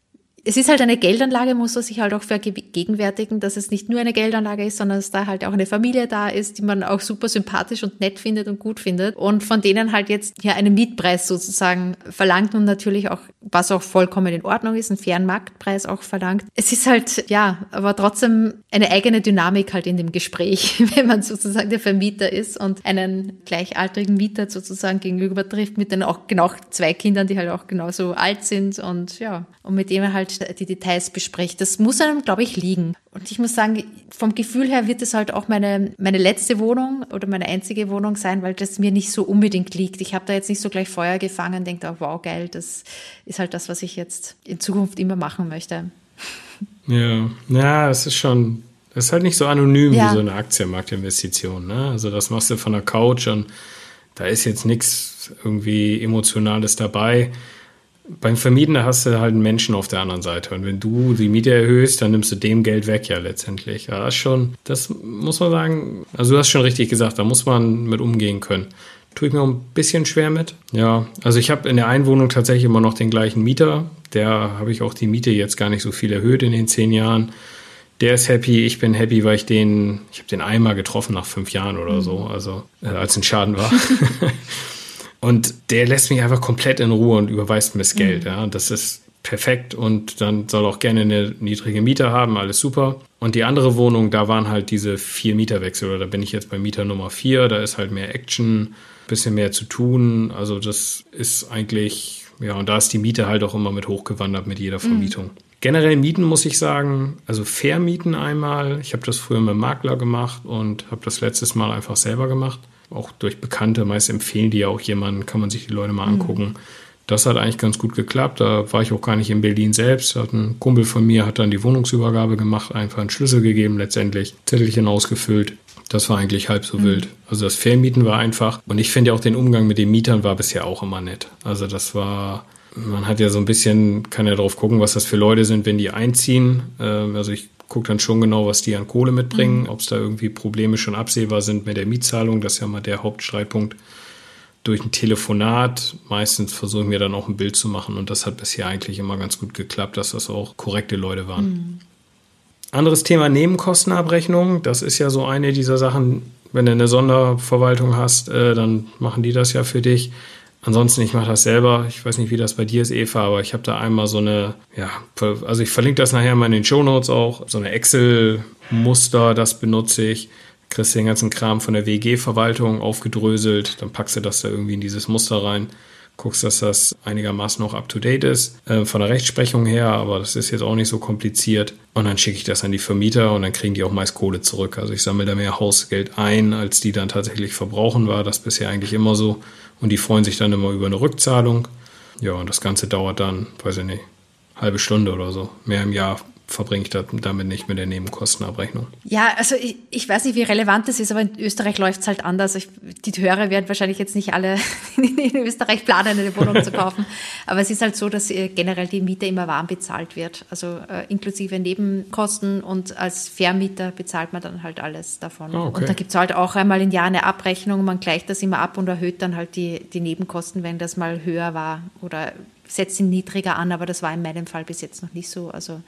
Speaker 2: es ist halt eine Geldanlage, muss man sich halt auch vergegenwärtigen, dass es nicht nur eine Geldanlage ist, sondern dass da halt auch eine Familie da ist, die man auch super sympathisch und nett findet und gut findet und von denen halt jetzt ja einen Mietpreis sozusagen verlangt und natürlich auch, was auch vollkommen in Ordnung ist, einen fairen Marktpreis auch verlangt. Es ist halt, ja, aber trotzdem eine eigene Dynamik halt in dem Gespräch, wenn man sozusagen der Vermieter ist und einen gleichaltrigen Mieter sozusagen gegenüber trifft mit den auch genau zwei Kindern, die halt auch genauso alt sind und ja, und mit dem er halt die Details bespricht. Das muss einem, glaube ich, liegen. Und ich muss sagen, vom Gefühl her wird es halt auch meine, meine letzte Wohnung oder meine einzige Wohnung sein, weil das mir nicht so unbedingt liegt. Ich habe da jetzt nicht so gleich Feuer gefangen, denke, oh, wow, geil, das ist halt das, was ich jetzt in Zukunft immer machen möchte.
Speaker 1: Ja, ja, das ist schon, das ist halt nicht so anonym ja. wie so eine Aktienmarktinvestition. Ne? Also das machst du von der Couch und da ist jetzt nichts irgendwie Emotionales dabei. Beim Vermieten hast du halt einen Menschen auf der anderen Seite. Und wenn du die Miete erhöhst, dann nimmst du dem Geld weg ja letztendlich. Ja, das schon, das muss man sagen, also du hast schon richtig gesagt, da muss man mit umgehen können. Tue ich mir auch ein bisschen schwer mit. Ja, also ich habe in der Einwohnung tatsächlich immer noch den gleichen Mieter. Der habe ich auch die Miete jetzt gar nicht so viel erhöht in den zehn Jahren. Der ist happy, ich bin happy, weil ich den, ich habe den einmal getroffen nach fünf Jahren oder so, also äh, als ein Schaden war. Und der lässt mich einfach komplett in Ruhe und überweist mir das Geld. Mhm. Ja, das ist perfekt und dann soll auch gerne eine niedrige Miete haben, alles super. Und die andere Wohnung, da waren halt diese vier Mieterwechsel oder da bin ich jetzt bei Mieter Nummer vier, da ist halt mehr Action, bisschen mehr zu tun. Also das ist eigentlich, ja, und da ist die Miete halt auch immer mit hochgewandert mit jeder mhm. Vermietung. Mhm. Generell Mieten muss ich sagen, also Vermieten einmal. Ich habe das früher mit dem Makler gemacht und habe das letztes Mal einfach selber gemacht auch durch Bekannte, meist empfehlen die ja auch jemanden, kann man sich die Leute mal angucken. Mhm. Das hat eigentlich ganz gut geklappt. Da war ich auch gar nicht in Berlin selbst. Hat ein Kumpel von mir hat dann die Wohnungsübergabe gemacht, einfach einen Schlüssel gegeben, letztendlich Zettelchen ausgefüllt. Das war eigentlich halb so mhm. wild. Also das Vermieten war einfach. Und ich finde ja auch den Umgang mit den Mietern war bisher auch immer nett. Also das war, man hat ja so ein bisschen, kann ja drauf gucken, was das für Leute sind, wenn die einziehen. Ähm, also ich gucke dann schon genau, was die an Kohle mitbringen, mhm. ob es da irgendwie Probleme schon absehbar sind mit der Mietzahlung. Das ist ja mal der Hauptstreitpunkt. Durch ein Telefonat, meistens versuche ich mir dann auch ein Bild zu machen und das hat bisher eigentlich immer ganz gut geklappt, dass das auch korrekte Leute waren. Mhm. Anderes Thema Nebenkostenabrechnung. Das ist ja so eine dieser Sachen, wenn du eine Sonderverwaltung hast, äh, dann machen die das ja für dich. Ansonsten, ich mache das selber. Ich weiß nicht, wie das bei dir ist, Eva, aber ich habe da einmal so eine, ja, also ich verlinke das nachher mal in den Show Notes auch. So eine Excel-Muster, das benutze ich. Kriegst den ganzen Kram von der WG-Verwaltung aufgedröselt, dann packst du das da irgendwie in dieses Muster rein guckst, dass das einigermaßen noch up-to-date ist, äh, von der Rechtsprechung her, aber das ist jetzt auch nicht so kompliziert. Und dann schicke ich das an die Vermieter und dann kriegen die auch meist Kohle zurück. Also ich sammle da mehr Hausgeld ein, als die dann tatsächlich verbrauchen war. Das bisher eigentlich immer so und die freuen sich dann immer über eine Rückzahlung. Ja, und das Ganze dauert dann, weiß ich nicht, halbe Stunde oder so. Mehr im Jahr verbringe ich damit nicht mit der Nebenkostenabrechnung.
Speaker 2: Ja, also ich, ich weiß nicht, wie relevant das ist, aber in Österreich läuft es halt anders. Ich, die Hörer werden wahrscheinlich jetzt nicht alle in Österreich planen, eine Wohnung zu kaufen. Aber es ist halt so, dass äh, generell die Miete immer warm bezahlt wird. Also äh, inklusive Nebenkosten und als Vermieter bezahlt man dann halt alles davon. Oh, okay. Und da gibt es halt auch einmal im Jahr eine Abrechnung. Man gleicht das immer ab und erhöht dann halt die, die Nebenkosten, wenn das mal höher war oder setzt ihn niedriger an, aber das war in meinem Fall bis jetzt noch nicht so. Also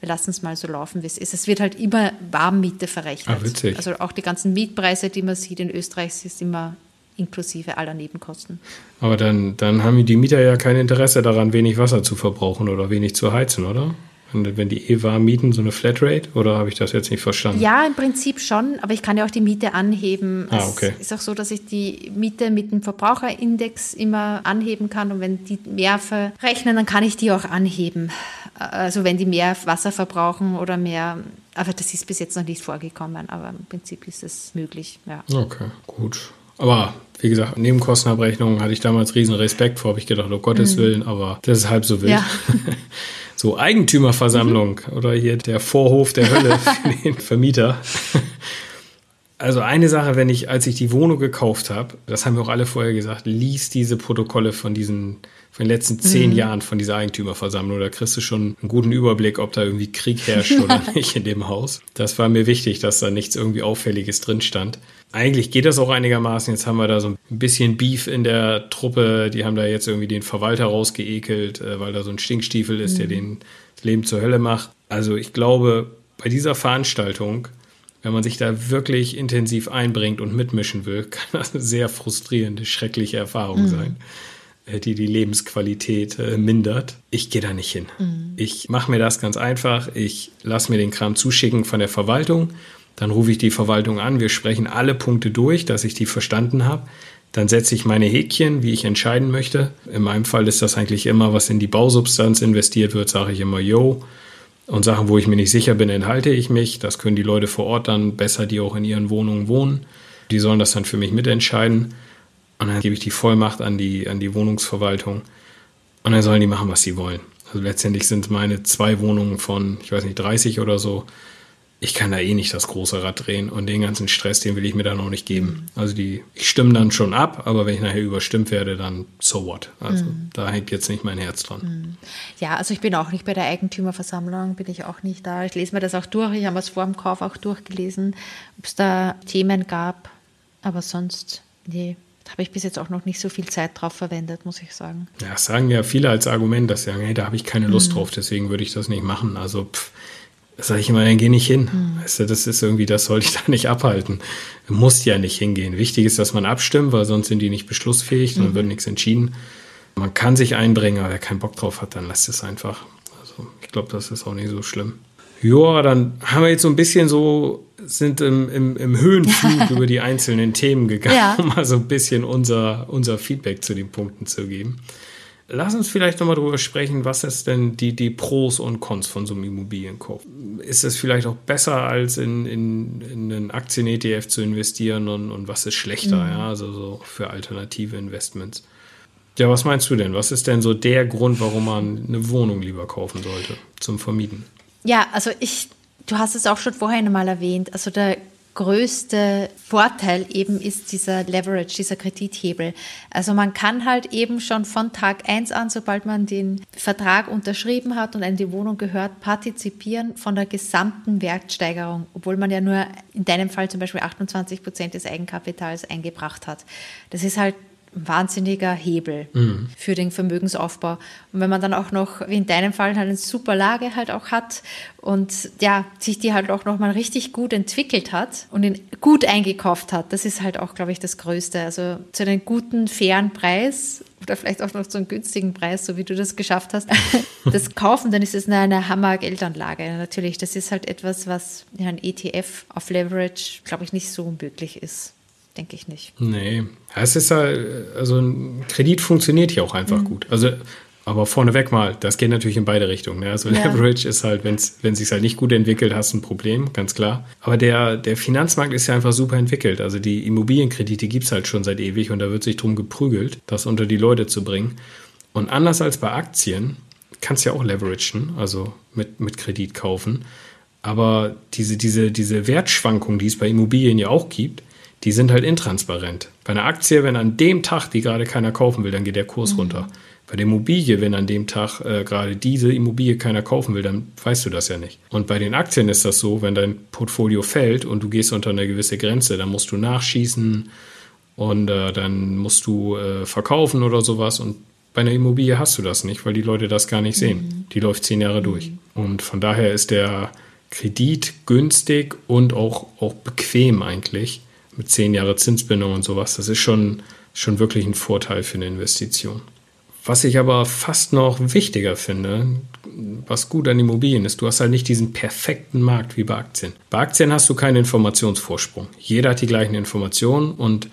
Speaker 2: wir lassen es mal so laufen, wie es ist. Es wird halt immer Warmmiete verrechnet. Ah, witzig. Also auch die ganzen Mietpreise, die man sieht in Österreich, ist immer inklusive aller Nebenkosten.
Speaker 1: Aber dann, dann haben die Mieter ja kein Interesse daran, wenig Wasser zu verbrauchen oder wenig zu heizen, oder? wenn die eh warm mieten, so eine Flatrate? Oder habe ich das jetzt nicht verstanden?
Speaker 2: Ja, im Prinzip schon, aber ich kann ja auch die Miete anheben. Ah, okay. Es ist auch so, dass ich die Miete mit dem Verbraucherindex immer anheben kann und wenn die mehr verrechnen, dann kann ich die auch anheben. Also wenn die mehr Wasser verbrauchen oder mehr, aber das ist bis jetzt noch nicht vorgekommen, aber im Prinzip ist es möglich, ja.
Speaker 1: Okay, gut. Aber wie gesagt, Nebenkostenabrechnung hatte ich damals riesen Respekt vor, habe ich gedacht, oh Gottes mhm. Willen, aber das ist halb so wild. Ja. so Eigentümerversammlung mhm. oder hier der Vorhof der Hölle für den Vermieter. Also eine Sache, wenn ich, als ich die Wohnung gekauft habe, das haben wir auch alle vorher gesagt, lies diese Protokolle von diesen, von den letzten zehn mhm. Jahren von dieser Eigentümerversammlung. Da kriegst du schon einen guten Überblick, ob da irgendwie Krieg herrscht oder nicht in dem Haus. Das war mir wichtig, dass da nichts irgendwie Auffälliges drin stand. Eigentlich geht das auch einigermaßen. Jetzt haben wir da so ein bisschen Beef in der Truppe. Die haben da jetzt irgendwie den Verwalter rausgeekelt, äh, weil da so ein Stinkstiefel ist, mhm. der den das Leben zur Hölle macht. Also ich glaube, bei dieser Veranstaltung, wenn man sich da wirklich intensiv einbringt und mitmischen will, kann das eine sehr frustrierende, schreckliche Erfahrung mhm. sein die die Lebensqualität äh, mindert. Ich gehe da nicht hin. Mhm. Ich mache mir das ganz einfach. Ich lasse mir den Kram zuschicken von der Verwaltung. Dann rufe ich die Verwaltung an. Wir sprechen alle Punkte durch, dass ich die verstanden habe. Dann setze ich meine Häkchen, wie ich entscheiden möchte. In meinem Fall ist das eigentlich immer, was in die Bausubstanz investiert wird, sage ich immer, yo. Und Sachen, wo ich mir nicht sicher bin, enthalte ich mich. Das können die Leute vor Ort dann besser, die auch in ihren Wohnungen wohnen. Die sollen das dann für mich mitentscheiden. Und dann gebe ich die Vollmacht an die, an die Wohnungsverwaltung. Und dann sollen die machen, was sie wollen. Also letztendlich sind meine zwei Wohnungen von, ich weiß nicht, 30 oder so, ich kann da eh nicht das große Rad drehen und den ganzen Stress, den will ich mir dann auch nicht geben. Also die, ich stimme dann schon ab, aber wenn ich nachher überstimmt werde, dann so what. Also mm. da hängt jetzt nicht mein Herz dran.
Speaker 2: Mm. Ja, also ich bin auch nicht bei der Eigentümerversammlung, bin ich auch nicht da. Ich lese mir das auch durch, ich habe es vor dem Kauf auch durchgelesen, ob es da Themen gab, aber sonst, nee, da habe ich bis jetzt auch noch nicht so viel Zeit drauf verwendet, muss ich sagen.
Speaker 1: Ja, das sagen ja viele als Argument, dass sie sagen, hey, da habe ich keine Lust mm. drauf, deswegen würde ich das nicht machen. Also pff, sage ich immer, dann geh nicht hin. Mhm. Weißt du, das ist irgendwie, das sollte ich da nicht abhalten. Du musst ja nicht hingehen. Wichtig ist, dass man abstimmt, weil sonst sind die nicht beschlussfähig, dann mhm. wird nichts entschieden. Man kann sich einbringen, aber wer keinen Bock drauf hat, dann lasst es einfach. Also ich glaube, das ist auch nicht so schlimm. Ja, dann haben wir jetzt so ein bisschen so, sind im, im, im Höhenflug über die einzelnen Themen gegangen, ja. um mal so ein bisschen unser, unser Feedback zu den Punkten zu geben. Lass uns vielleicht nochmal darüber sprechen, was ist denn die, die Pros und Cons von so einem Immobilienkauf? Ist es vielleicht auch besser, als in, in, in einen Aktien-ETF zu investieren und, und was ist schlechter, mhm. ja, also so für alternative Investments? Ja, was meinst du denn? Was ist denn so der Grund, warum man eine Wohnung lieber kaufen sollte zum Vermieten?
Speaker 2: Ja, also ich, du hast es auch schon vorhin einmal erwähnt, also der größte Vorteil eben ist dieser Leverage, dieser Kredithebel. Also man kann halt eben schon von Tag eins an, sobald man den Vertrag unterschrieben hat und an die Wohnung gehört, partizipieren von der gesamten Wertsteigerung, obwohl man ja nur in deinem Fall zum Beispiel 28 Prozent des Eigenkapitals eingebracht hat. Das ist halt wahnsinniger Hebel mhm. für den Vermögensaufbau. Und wenn man dann auch noch, wie in deinem Fall, halt eine super Lage halt auch hat und ja, sich die halt auch nochmal richtig gut entwickelt hat und ihn gut eingekauft hat, das ist halt auch, glaube ich, das Größte. Also zu einem guten, fairen Preis oder vielleicht auch noch zu einem günstigen Preis, so wie du das geschafft hast, das kaufen, dann ist es eine, eine Hammer-Geldanlage. Natürlich, das ist halt etwas, was in einem ETF auf Leverage, glaube ich, nicht so möglich ist denke ich nicht.
Speaker 1: Nee, es ist halt, also ein Kredit funktioniert hier auch einfach mhm. gut. Also, aber vorneweg mal, das geht natürlich in beide Richtungen. Ne? Also ja. Leverage ist halt, wenn's, wenn es sich halt nicht gut entwickelt, hast du ein Problem, ganz klar. Aber der, der Finanzmarkt ist ja einfach super entwickelt. Also die Immobilienkredite gibt es halt schon seit ewig und da wird sich drum geprügelt, das unter die Leute zu bringen. Und anders als bei Aktien, kannst du ja auch leveragen, also mit, mit Kredit kaufen. Aber diese, diese, diese Wertschwankung, die es bei Immobilien ja auch gibt, die sind halt intransparent. Bei einer Aktie, wenn an dem Tag die gerade keiner kaufen will, dann geht der Kurs mhm. runter. Bei der Immobilie, wenn an dem Tag äh, gerade diese Immobilie keiner kaufen will, dann weißt du das ja nicht. Und bei den Aktien ist das so, wenn dein Portfolio fällt und du gehst unter eine gewisse Grenze, dann musst du nachschießen und äh, dann musst du äh, verkaufen oder sowas. Und bei einer Immobilie hast du das nicht, weil die Leute das gar nicht sehen. Mhm. Die läuft zehn Jahre mhm. durch. Und von daher ist der Kredit günstig und auch, auch bequem eigentlich mit zehn Jahre Zinsbindung und sowas. Das ist schon, schon wirklich ein Vorteil für eine Investition. Was ich aber fast noch wichtiger finde, was gut an Immobilien ist, du hast halt nicht diesen perfekten Markt wie bei Aktien. Bei Aktien hast du keinen Informationsvorsprung. Jeder hat die gleichen Informationen und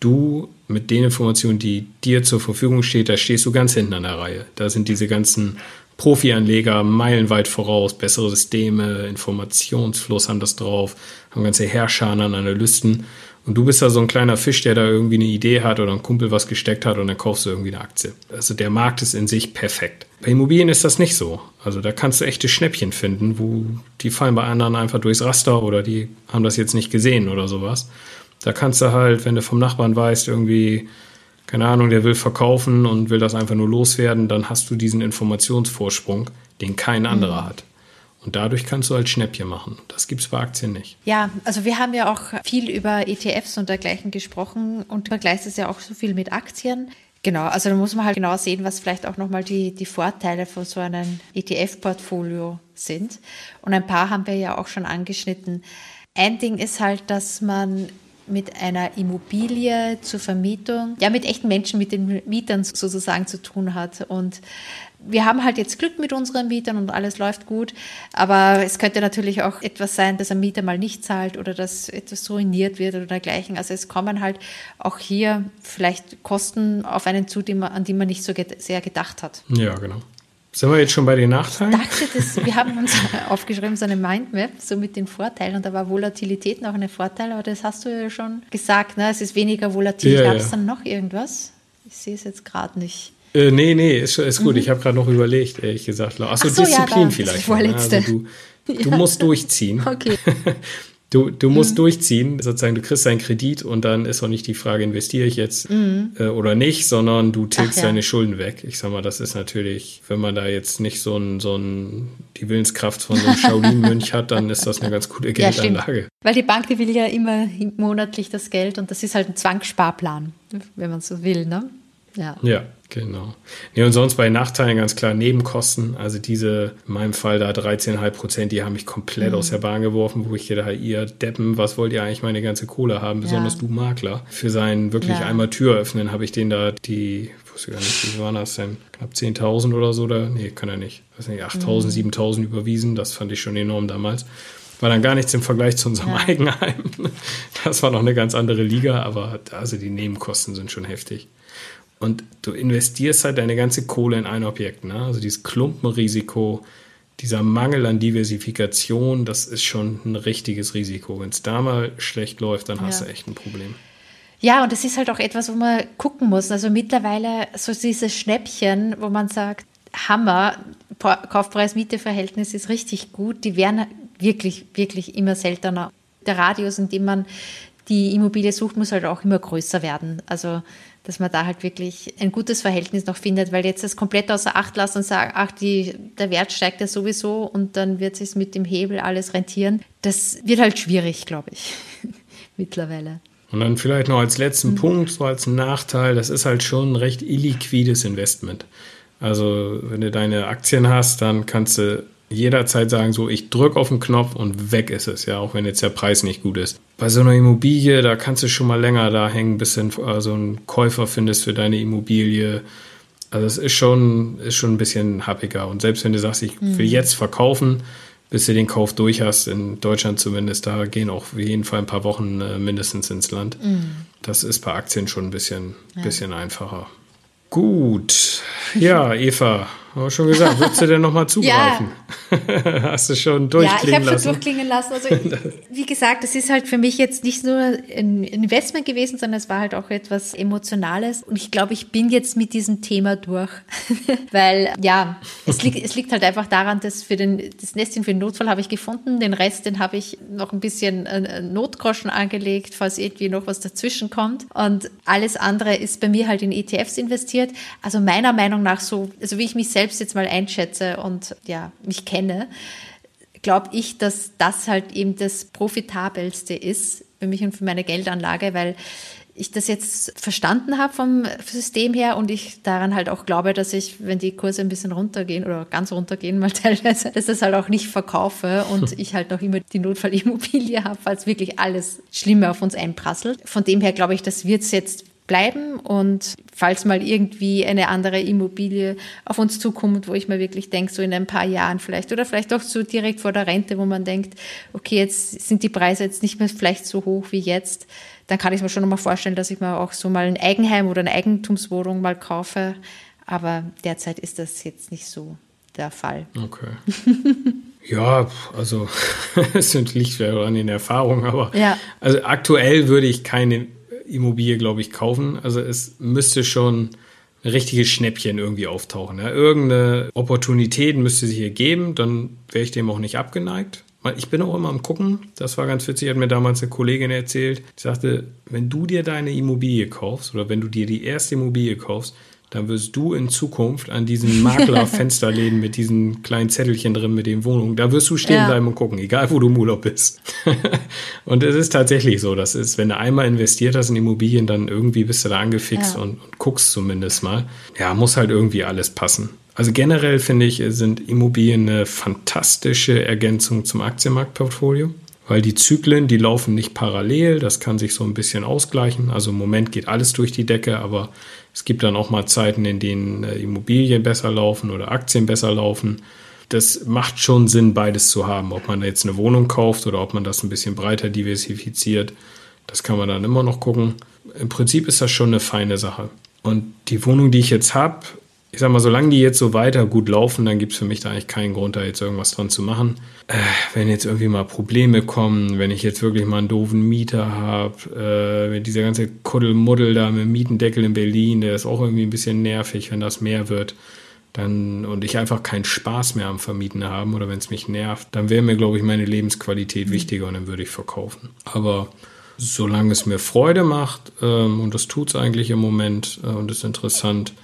Speaker 1: du mit den Informationen, die dir zur Verfügung stehen, da stehst du ganz hinten an der Reihe. Da sind diese ganzen Profi-Anleger meilenweit voraus, bessere Systeme, Informationsfluss haben das drauf, haben ganze Herrscher an Analysten. Und du bist da so ein kleiner Fisch, der da irgendwie eine Idee hat oder ein Kumpel was gesteckt hat und dann kaufst du irgendwie eine Aktie. Also der Markt ist in sich perfekt. Bei Immobilien ist das nicht so. Also da kannst du echte Schnäppchen finden, wo die fallen bei anderen einfach durchs Raster oder die haben das jetzt nicht gesehen oder sowas. Da kannst du halt, wenn du vom Nachbarn weißt, irgendwie, keine Ahnung, der will verkaufen und will das einfach nur loswerden, dann hast du diesen Informationsvorsprung, den kein anderer mhm. hat. Und dadurch kannst du halt Schnäppchen machen. Das gibt es bei Aktien nicht.
Speaker 2: Ja, also wir haben ja auch viel über ETFs und dergleichen gesprochen und vergleichst es ja auch so viel mit Aktien. Genau, also da muss man halt genau sehen, was vielleicht auch nochmal die, die Vorteile von so einem ETF-Portfolio sind. Und ein paar haben wir ja auch schon angeschnitten. Ein Ding ist halt, dass man mit einer Immobilie zur Vermietung, ja, mit echten Menschen, mit den Mietern sozusagen zu tun hat. Und wir haben halt jetzt Glück mit unseren Mietern und alles läuft gut, aber es könnte natürlich auch etwas sein, dass ein Mieter mal nicht zahlt oder dass etwas ruiniert wird oder dergleichen. Also es kommen halt auch hier vielleicht Kosten auf einen zu, an die man nicht so sehr gedacht hat.
Speaker 1: Ja, genau. Sind wir jetzt schon bei den Nachteilen?
Speaker 2: Ich dachte, das, wir haben uns aufgeschrieben, so eine Mindmap, so mit den Vorteilen. Und da war Volatilität noch ein Vorteil, aber das hast du ja schon gesagt. Ne? Es ist weniger volatil. Ja, Gab es ja. dann noch irgendwas? Ich sehe es jetzt gerade nicht.
Speaker 1: Äh, nee, nee, ist, ist gut. Mhm. Ich habe gerade noch überlegt, ehrlich gesagt. Achso, Ach so, Disziplin ja, vielleicht. Das
Speaker 2: vorletzte. Also
Speaker 1: du, du musst durchziehen.
Speaker 2: Okay.
Speaker 1: Du, du musst mhm. durchziehen, sozusagen, du kriegst deinen Kredit und dann ist auch nicht die Frage, investiere ich jetzt mhm. äh, oder nicht, sondern du tilgst ja. deine Schulden weg. Ich sag mal, das ist natürlich, wenn man da jetzt nicht so ein, so ein die Willenskraft von so einem Shaolin-Mönch hat, dann ist das eine ganz gute Geldanlage.
Speaker 2: Ja, Weil die Bank, die will ja immer monatlich das Geld und das ist halt ein Zwangssparplan, wenn man so will, ne?
Speaker 1: Ja. Ja, genau. Nee, und sonst bei Nachteilen ganz klar Nebenkosten. Also diese, in meinem Fall da 13,5 Prozent, die haben mich komplett mhm. aus der Bahn geworfen, wo ich gedacht, ihr Deppen, was wollt ihr eigentlich meine ganze Kohle haben? Besonders ja. du Makler. Für sein wirklich ja. einmal Tür öffnen habe ich den da die, ich wusste gar nicht, wie waren das denn? Knapp 10.000 oder so? Oder? Nee, kann er nicht. Weiß nicht, 8.000, mhm. 7.000 überwiesen. Das fand ich schon enorm damals war dann gar nichts im Vergleich zu unserem ja. Eigenheim. Das war noch eine ganz andere Liga, aber also die Nebenkosten sind schon heftig. Und du investierst halt deine ganze Kohle in ein Objekt. Ne? Also dieses Klumpenrisiko, dieser Mangel an Diversifikation, das ist schon ein richtiges Risiko. Wenn es da mal schlecht läuft, dann hast ja. du echt ein Problem.
Speaker 2: Ja, und das ist halt auch etwas, wo man gucken muss. Also mittlerweile so dieses Schnäppchen, wo man sagt, Hammer, Kaufpreis-Miete-Verhältnis ist richtig gut, die werden wirklich, wirklich immer seltener. Der Radius, in dem man die Immobilie sucht, muss halt auch immer größer werden. Also dass man da halt wirklich ein gutes Verhältnis noch findet, weil jetzt das komplett außer Acht lassen und sagen, ach, die, der Wert steigt ja sowieso und dann wird es mit dem Hebel alles rentieren. Das wird halt schwierig, glaube ich, mittlerweile.
Speaker 1: Und dann vielleicht noch als letzten mhm. Punkt, so als Nachteil, das ist halt schon ein recht illiquides Investment. Also wenn du deine Aktien hast, dann kannst du jederzeit sagen, so ich drücke auf den Knopf und weg ist es, ja, auch wenn jetzt der Preis nicht gut ist. Bei so einer Immobilie, da kannst du schon mal länger da hängen, bis du also einen Käufer findest für deine Immobilie. Also es ist schon, ist schon ein bisschen happiger. Und selbst wenn du sagst, ich will mhm. jetzt verkaufen, bis du den Kauf durch hast, in Deutschland zumindest, da gehen auch auf jeden Fall ein paar Wochen äh, mindestens ins Land. Mhm. Das ist bei Aktien schon ein bisschen, ja. bisschen einfacher. Gut. Ja, Eva, habe schon gesagt, würdest du denn nochmal zugreifen? Ja. Hast du schon durchklingen lassen? Ja, ich habe
Speaker 2: schon durchklingen lassen. Also, wie gesagt, das ist halt für mich jetzt nicht nur ein Investment gewesen, sondern es war halt auch etwas Emotionales. Und ich glaube, ich bin jetzt mit diesem Thema durch. Weil, ja, es liegt, es liegt halt einfach daran, dass für den, das Nestchen für den Notfall habe ich gefunden. Den Rest, den habe ich noch ein bisschen äh, Notgroschen angelegt, falls irgendwie noch was dazwischen kommt. Und alles andere ist bei mir halt in ETFs investiert. Also meiner Meinung nach so, also wie ich mich selbst selbst jetzt mal einschätze und ja, mich kenne, glaube ich, dass das halt eben das profitabelste ist für mich und für meine Geldanlage, weil ich das jetzt verstanden habe vom System her und ich daran halt auch glaube, dass ich, wenn die Kurse ein bisschen runtergehen oder ganz runtergehen mal teilweise, dass das halt auch nicht verkaufe und ich halt noch immer die Notfallimmobilie habe, falls wirklich alles Schlimme auf uns einprasselt. Von dem her glaube ich, das wird es jetzt bleiben und falls mal irgendwie eine andere Immobilie auf uns zukommt, wo ich mir wirklich denke, so in ein paar Jahren vielleicht oder vielleicht auch so direkt vor der Rente, wo man denkt, okay, jetzt sind die Preise jetzt nicht mehr vielleicht so hoch wie jetzt, dann kann ich mir schon mal vorstellen, dass ich mir auch so mal ein Eigenheim oder eine Eigentumswohnung mal kaufe. Aber derzeit ist das jetzt nicht so der Fall.
Speaker 1: Okay. Ja, also es liegt ja an den Erfahrungen, aber ja. also aktuell würde ich keine Immobilie, glaube ich, kaufen. Also es müsste schon ein richtiges Schnäppchen irgendwie auftauchen. Ja. Irgendeine Opportunität müsste sich hier geben, dann wäre ich dem auch nicht abgeneigt. Ich bin auch immer am Gucken, das war ganz witzig, hat mir damals eine Kollegin erzählt, die sagte, wenn du dir deine Immobilie kaufst oder wenn du dir die erste Immobilie kaufst, dann wirst du in Zukunft an diesen Maklerfensterläden mit diesen kleinen Zettelchen drin mit den Wohnungen, da wirst du stehen ja. bleiben und gucken, egal wo du im Urlaub bist. und es ist tatsächlich so, das ist, wenn du einmal investiert hast in Immobilien, dann irgendwie bist du da angefixt ja. und, und guckst zumindest mal. Ja, muss halt irgendwie alles passen. Also generell finde ich, sind Immobilien eine fantastische Ergänzung zum Aktienmarktportfolio weil die Zyklen, die laufen nicht parallel, das kann sich so ein bisschen ausgleichen. Also im Moment geht alles durch die Decke, aber es gibt dann auch mal Zeiten, in denen äh, Immobilien besser laufen oder Aktien besser laufen. Das macht schon Sinn, beides zu haben. Ob man jetzt eine Wohnung kauft oder ob man das ein bisschen breiter diversifiziert, das kann man dann immer noch gucken. Im Prinzip ist das schon eine feine Sache. Und die Wohnung, die ich jetzt habe, ich sag mal, solange die jetzt so weiter gut laufen, dann gibt es für mich da eigentlich keinen Grund, da jetzt irgendwas dran zu machen. Äh, wenn jetzt irgendwie mal Probleme kommen, wenn ich jetzt wirklich mal einen doofen Mieter habe, äh, wenn dieser ganze Kuddelmuddel da mit dem Mietendeckel in Berlin, der ist auch irgendwie ein bisschen nervig, wenn das mehr wird, dann und ich einfach keinen Spaß mehr am Vermieten haben oder wenn es mich nervt, dann wäre mir, glaube ich, meine Lebensqualität wichtiger und dann würde ich verkaufen. Aber solange es mir Freude macht, ähm, und das tut es eigentlich im Moment äh, und ist interessant,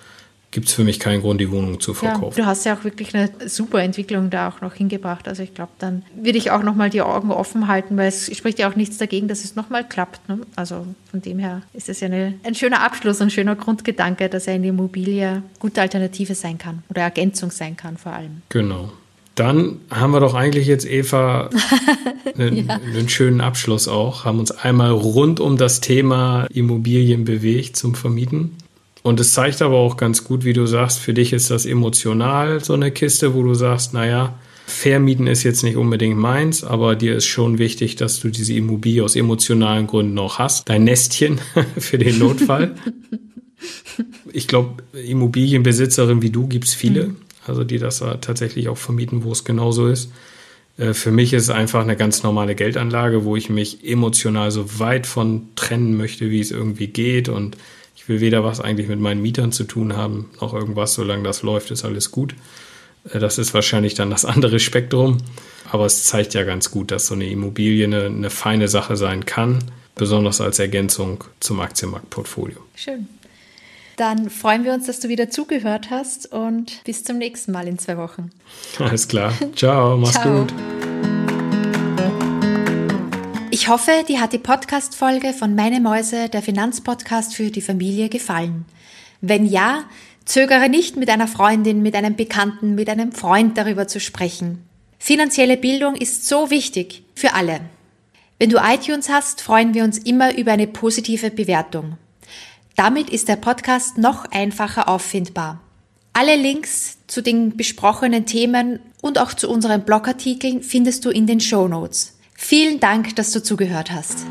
Speaker 1: gibt es für mich keinen Grund, die Wohnung zu verkaufen.
Speaker 2: Ja, du hast ja auch wirklich eine super Entwicklung da auch noch hingebracht. Also ich glaube, dann würde ich auch nochmal die Augen offen halten, weil es spricht ja auch nichts dagegen, dass es nochmal klappt. Ne? Also von dem her ist es ja eine, ein schöner Abschluss, ein schöner Grundgedanke, dass eine Immobilie gute Alternative sein kann oder Ergänzung sein kann vor allem.
Speaker 1: Genau. Dann haben wir doch eigentlich jetzt, Eva, einen, ja. einen, schönen Abschluss auch, haben uns einmal rund um das Thema Immobilien bewegt zum Vermieten. Und es zeigt aber auch ganz gut, wie du sagst, für dich ist das emotional so eine Kiste, wo du sagst, naja, Vermieten ist jetzt nicht unbedingt meins, aber dir ist schon wichtig, dass du diese Immobilie aus emotionalen Gründen noch hast. Dein Nestchen für den Notfall. ich glaube, Immobilienbesitzerin wie du gibt es viele, mhm. also die das tatsächlich auch vermieten, wo es genauso ist. Äh, für mich ist es einfach eine ganz normale Geldanlage, wo ich mich emotional so weit von trennen möchte, wie es irgendwie geht und ich will weder was eigentlich mit meinen Mietern zu tun haben, noch irgendwas, solange das läuft, ist alles gut. Äh, das ist wahrscheinlich dann das andere Spektrum. Aber es zeigt ja ganz gut, dass so eine Immobilie eine, eine feine Sache sein kann, besonders als Ergänzung zum Aktienmarktportfolio.
Speaker 2: Schön. Dann freuen wir uns, dass du wieder zugehört hast und bis zum nächsten Mal in zwei Wochen.
Speaker 1: Alles klar. Ciao, mach's Ciao. gut.
Speaker 2: Ich hoffe, dir hat die Podcast-Folge von Meine Mäuse, der Finanzpodcast für die Familie, gefallen. Wenn ja, zögere nicht, mit einer Freundin, mit einem Bekannten, mit einem Freund darüber zu sprechen. Finanzielle Bildung ist so wichtig für alle. Wenn du iTunes hast, freuen wir uns immer über eine positive Bewertung. Damit ist der Podcast noch einfacher auffindbar. Alle Links zu den besprochenen Themen und auch zu unseren Blogartikeln findest du in den Show Notes. Vielen Dank, dass du zugehört hast.